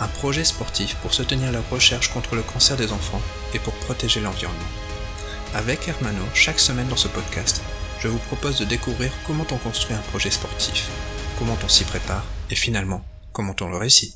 un projet sportif pour soutenir la recherche contre le cancer des enfants et pour protéger l'environnement. Avec Hermano, chaque semaine dans ce podcast, je vous propose de découvrir comment on construit un projet sportif, comment on s'y prépare et finalement, comment on le réussit.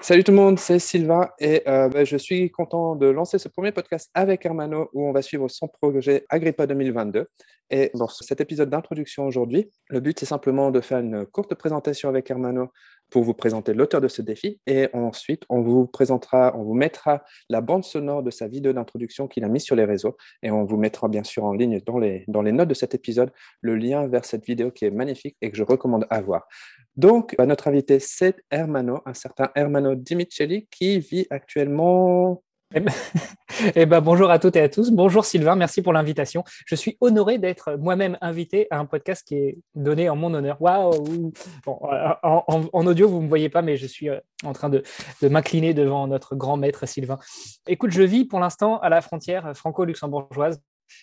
Salut tout le monde, c'est Sylvain et euh, ben, je suis content de lancer ce premier podcast avec Hermano où on va suivre son projet Agrippa 2022. Et dans cet épisode d'introduction aujourd'hui, le but c'est simplement de faire une courte présentation avec Hermano pour vous présenter l'auteur de ce défi et ensuite on vous présentera, on vous mettra la bande sonore de sa vidéo d'introduction qu'il a mise sur les réseaux et on vous mettra bien sûr en ligne dans les, dans les notes de cet épisode le lien vers cette vidéo qui est magnifique et que je recommande à voir. Donc, bah, notre invité, c'est Hermano, un certain Hermano Dimicelli qui vit actuellement eh ben, eh ben, bonjour à toutes et à tous. Bonjour Sylvain, merci pour l'invitation. Je suis honoré d'être moi-même invité à un podcast qui est donné en mon honneur. Waouh en, audio, vous ne me voyez pas, mais je suis euh, en train de, m'incliner devant notre grand maître Sylvain. Écoute, je vis pour l'instant à la frontière franco-luxembourgeoise.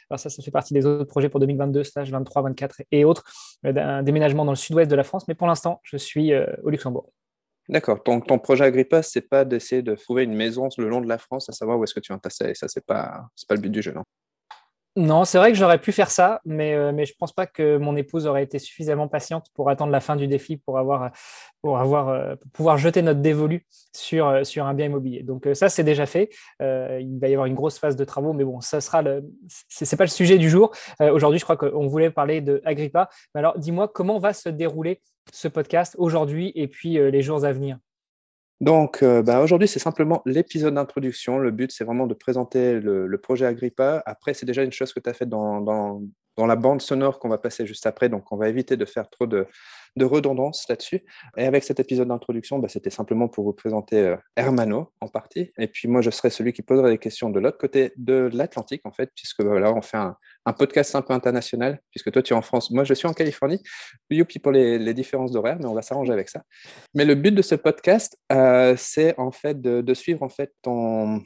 Alors ça, ça fait partie des autres projets pour 2022, stage 23, 24 et autres, euh, d'un déménagement dans le sud-ouest de la France. Mais pour l'instant, je suis euh, au Luxembourg. D'accord. Donc, ton projet Agrippa, c'est pas d'essayer de trouver une maison le long de la France, à savoir où est-ce que tu vas passer. Ça, c'est pas, pas le but du jeu, non? Non, c'est vrai que j'aurais pu faire ça, mais, euh, mais je ne pense pas que mon épouse aurait été suffisamment patiente pour attendre la fin du défi pour, avoir, euh, pouvoir jeter notre dévolu sur, euh, un bien immobilier. Donc ça, c'est déjà fait. il va y avoir une grosse phase de travaux, mais bon, ça sera le. C'est pas le sujet du jour. aujourd'hui, je crois qu'on voulait parler de Agrippa. alors, dis-moi, comment va se dérouler ce podcast aujourd'hui et puis les jours à venir? Donc, euh, bah, aujourd'hui, c'est simplement l'épisode d'introduction. Le but, c'est vraiment de présenter le, projet Agrippa. Après, c'est déjà une chose que tu as faite dans, dans, la bande sonore qu'on va passer juste après. Donc, on va éviter de faire trop de, de redondance là-dessus. Et avec cet épisode d'introduction, bah, c'était simplement pour vous présenter euh, Hermano en partie. Et puis moi, je serai celui qui posera des questions de l'autre côté de l'Atlantique, en fait, puisque bah, voilà, on fait un, podcast un peu international, puisque toi, tu es en France, moi, je suis en Californie. Youpi pour les, différences d'horaire, mais on va s'arranger avec ça. Mais le but de ce podcast, euh, c'est en fait de, suivre en fait ton,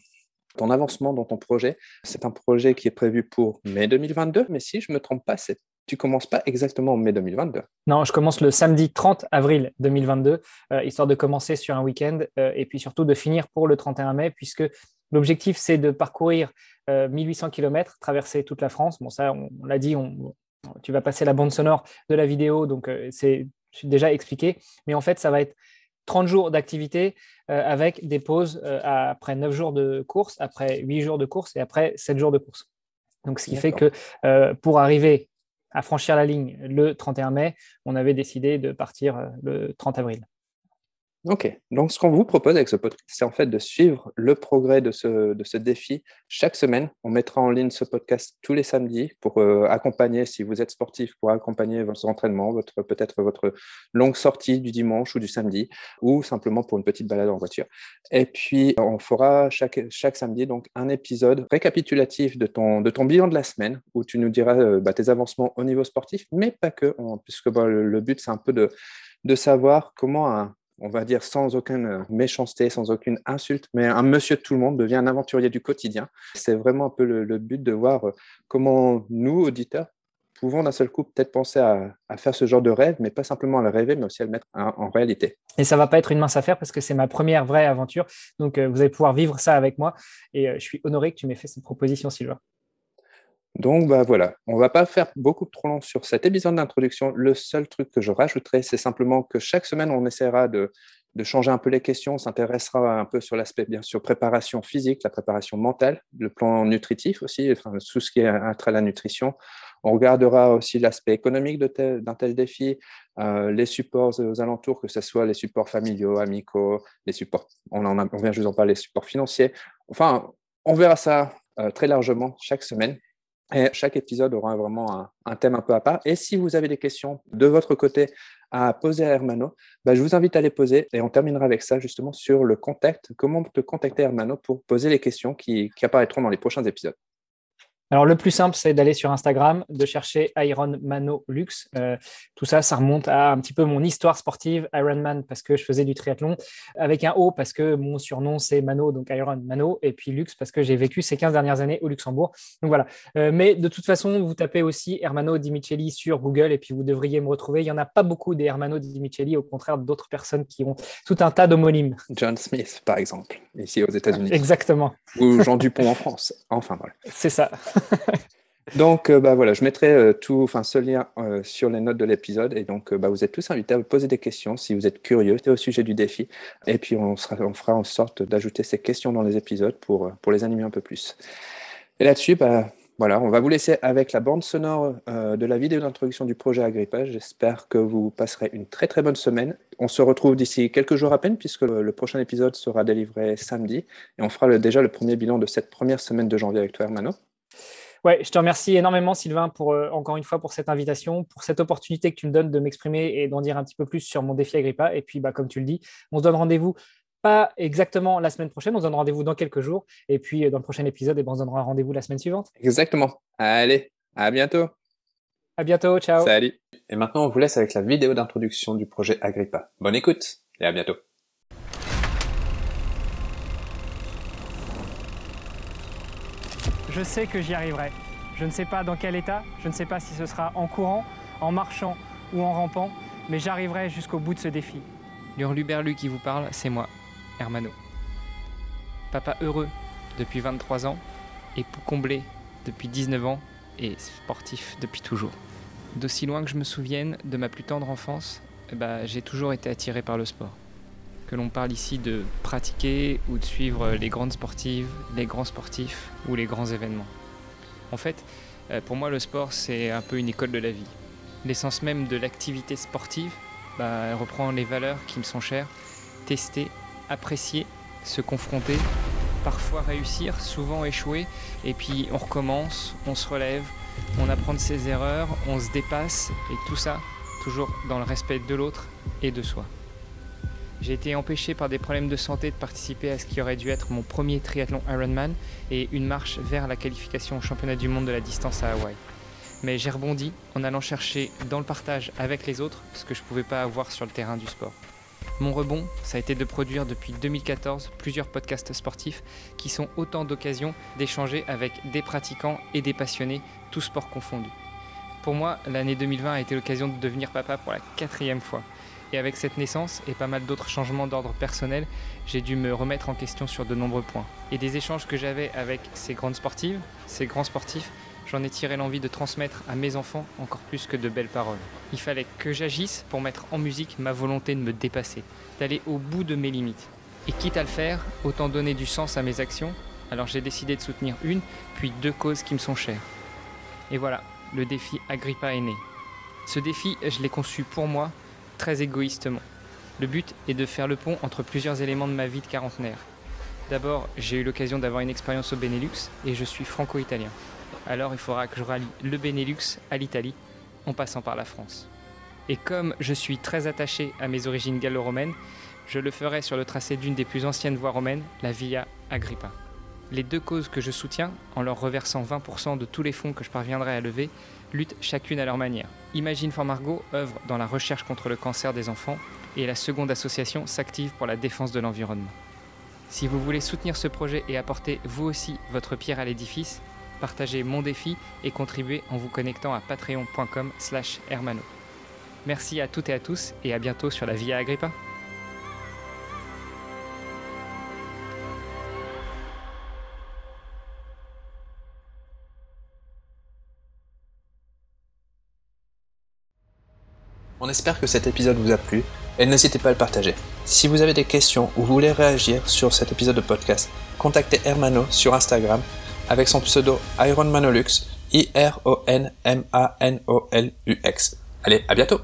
ton avancement dans ton projet. C'est un projet qui est prévu pour mai 2022, mais si je ne me trompe pas, c'est tu commences pas exactement en mai 2022. Non, je commence le samedi 30 avril 2022, euh, histoire de commencer sur un week-end euh, et puis surtout de finir pour le 31 mai, puisque l'objectif c'est de parcourir 1800 euh, km, traverser toute la France. Bon, ça, on, l'a dit, on, tu vas passer la bande sonore de la vidéo, donc c'est déjà expliqué. Mais en fait, ça va être 30 jours d'activité avec des pauses après 9 jours de course, après 8 jours de course et après 7 jours de course. Donc, ce qui fait que pour arriver à franchir la ligne le 31 mai, on avait décidé de partir euh, le 30 avril. Ok, donc ce qu'on vous propose avec ce podcast, c'est en fait de suivre le progrès de ce, de ce défi chaque semaine. On mettra en ligne ce podcast tous les samedis pour euh, accompagner, si vous êtes sportif, pour accompagner votre entraînement, votre peut-être votre longue sortie du dimanche ou du samedi, ou simplement pour une petite balade en voiture. Et puis, on fera chaque, chaque samedi donc un épisode récapitulatif de ton, de ton bilan de la semaine, où tu nous diras euh, bah, tes avancements au niveau sportif, mais pas que, puisque bah, le, but, c'est un peu de, de savoir comment on va dire sans aucune euh, méchanceté, sans aucune insulte, mais un monsieur de tout le monde devient un aventurier du quotidien. C'est vraiment un peu le, but de voir euh, comment nous, auditeurs, pouvons d'un seul coup peut-être penser à, faire ce genre de rêve, mais pas simplement à le rêver, mais aussi à le mettre en, réalité. Et ça va pas être une mince affaire parce que c'est ma première vraie aventure. Donc euh, vous allez pouvoir vivre ça avec moi. Et je suis honoré que tu m'aies fait cette proposition, Sylvain. Donc bah voilà, on va pas faire beaucoup trop long sur cet épisode d'introduction. Le seul truc que je rajouterai, c'est simplement que chaque semaine, on essaiera de, changer un peu les questions. On s'intéressera un peu sur l'aspect, bien sûr, préparation physique, la préparation mentale, le plan nutritif aussi, enfin, tout ce qui est à la nutrition. On regardera aussi l'aspect économique d'un tel, défi, euh, les supports aux alentours, que ce soit les supports familiaux, amicaux, les supports, on, en vient juste parler, les supports financiers. Enfin, on verra ça euh, très largement chaque semaine. Chaque épisode aura vraiment un, thème un peu à part. Et si vous avez des questions de votre côté à poser à Hermano, bah, je vous invite à les poser et on terminera avec ça justement sur le contact, comment te contacter Hermano pour poser les questions qui apparaîtront dans les prochains épisodes? Alors, le plus simple, c'est d'aller sur Instagram, de chercher Iron Mano Lux. Euh, tout ça, ça remonte à un petit peu mon histoire sportive, Ironman, parce que je faisais du triathlon, avec un O, parce que mon surnom, c'est Mano, donc Iron Mano, et puis Lux, parce que j'ai vécu ces 15 dernières années au Luxembourg. Donc voilà. Euh, mais de toute façon, vous tapez aussi Hermano Di Micheli sur Google, et puis vous devriez me retrouver. Il n'y en a pas beaucoup des Hermano Di Micheli, au contraire d'autres personnes qui ont tout un tas d'homonymes. John Smith, par exemple, ici aux États-Unis. Exactement. Ou Jean Dupont en France. Enfin, voilà. C'est ça. donc, euh, bah, voilà, je mettrai euh, tout, enfin, ce lien euh, sur les notes de l'épisode. Et donc, bah, vous êtes tous invités à vous poser des questions si vous êtes curieux au sujet du défi. Et puis, on, sera, on fera en sorte d'ajouter ces questions dans les épisodes pour, pour les animer un peu plus. Et là-dessus, bah, voilà, on va vous laisser avec la bande sonore de la vidéo d'introduction du projet Agrippa. J'espère que vous passerez une très très bonne semaine. On se retrouve d'ici quelques jours à peine puisque le, prochain épisode sera délivré samedi et on fera déjà le premier bilan de cette première semaine de janvier avec toi, Hermano. Ouais, je te remercie énormément, Sylvain, pour euh, encore une fois pour cette invitation, pour cette opportunité que tu me donnes de m'exprimer et d'en dire un petit peu plus sur mon défi Agrippa. Et puis, bah, comme tu le dis, on se donne rendez-vous pas exactement la semaine prochaine, on se donne rendez-vous dans quelques jours. Et puis, euh, dans le prochain épisode, eh ben, on se donnera rendez-vous la semaine suivante. Exactement. Allez, à bientôt. À bientôt, ciao. Salut. Et maintenant, on vous laisse avec la vidéo d'introduction du projet Agrippa. Bonne écoute et à bientôt. Je sais que j'y arriverai. Je ne sais pas dans quel état, je ne sais pas si ce sera en courant, en marchant ou en rampant, mais j'arriverai jusqu'au bout de ce défi. L'Hurluberlu qui vous parle, c'est moi, Hermano. Papa heureux depuis 23 ans, époux comblé depuis 19 ans et sportif depuis toujours. D'aussi loin que je me souvienne de ma plus tendre enfance, eh ben, j'ai toujours été attiré par le sport que l'on parle ici de pratiquer ou de suivre les grandes sportives, les grands sportifs ou les grands événements. En fait, euh, pour moi, le sport, c'est un peu une école de la vie. L'essence même de l'activité sportive bah, reprend les valeurs qui me sont chères, tester, apprécier, se confronter, parfois réussir, souvent échouer, et puis on recommence, on se relève, on apprend de ses erreurs, on se dépasse, et tout ça toujours dans le respect de l'autre et de soi. J'ai été empêché par des problèmes de santé de participer à ce qui aurait dû être mon premier triathlon Ironman et une marche vers la qualification au championnat du monde de la distance à Hawaï. Mais j'ai rebondi en allant chercher dans le partage avec les autres ce que je ne pouvais pas avoir sur le terrain du sport. Mon rebond, ça a été de produire depuis 2014 plusieurs podcasts sportifs qui sont autant d'occasions d'échanger avec des pratiquants et des passionnés, tous sports confondus. Pour moi, l'année 2020 a été l'occasion de devenir papa pour la quatrième fois. Et avec cette naissance et pas mal d'autres changements d'ordre personnel, j'ai dû me remettre en question sur de nombreux points. Et des échanges que j'avais avec ces grandes sportives, ces grands sportifs, j'en ai tiré l'envie de transmettre à mes enfants encore plus que de belles paroles. Il fallait que j'agisse pour mettre en musique ma volonté de me dépasser, d'aller au bout de mes limites. Et quitte à le faire, autant donner du sens à mes actions, alors j'ai décidé de soutenir une, puis deux causes qui me sont chères. Et voilà, le défi Agrippa est né. Ce défi, je l'ai conçu pour moi très égoïstement. Le but est de faire le pont entre plusieurs éléments de ma vie de quarantenaire. D'abord, j'ai eu l'occasion d'avoir une expérience au Benelux et je suis franco-italien. Alors il faudra que je rallie le Benelux à l'Italie en passant par la France. Et comme je suis très attaché à mes origines gallo-romaines, je le ferai sur le tracé d'une des plus anciennes voies romaines, la Via Agrippa. Les deux causes que je soutiens, en leur reversant 20% de tous les fonds que je parviendrai à lever, luttent chacune à leur manière. Imagine for Margot œuvre dans la recherche contre le cancer des enfants et la seconde association s'active pour la défense de l'environnement. Si vous voulez soutenir ce projet et apporter vous aussi votre pierre à l'édifice, partagez mon défi et contribuez en vous connectant à patreon.com/hermano. Merci à toutes et à tous et à bientôt sur la Via Agrippa. On espère que cet épisode vous a plu et n'hésitez pas à le partager. Si vous avez des questions ou vous voulez réagir sur cet épisode de podcast, contactez Hermano sur Instagram avec son pseudo IronManolux, I-R-O-N-M-A-N-O-L-U-X. Allez, à bientôt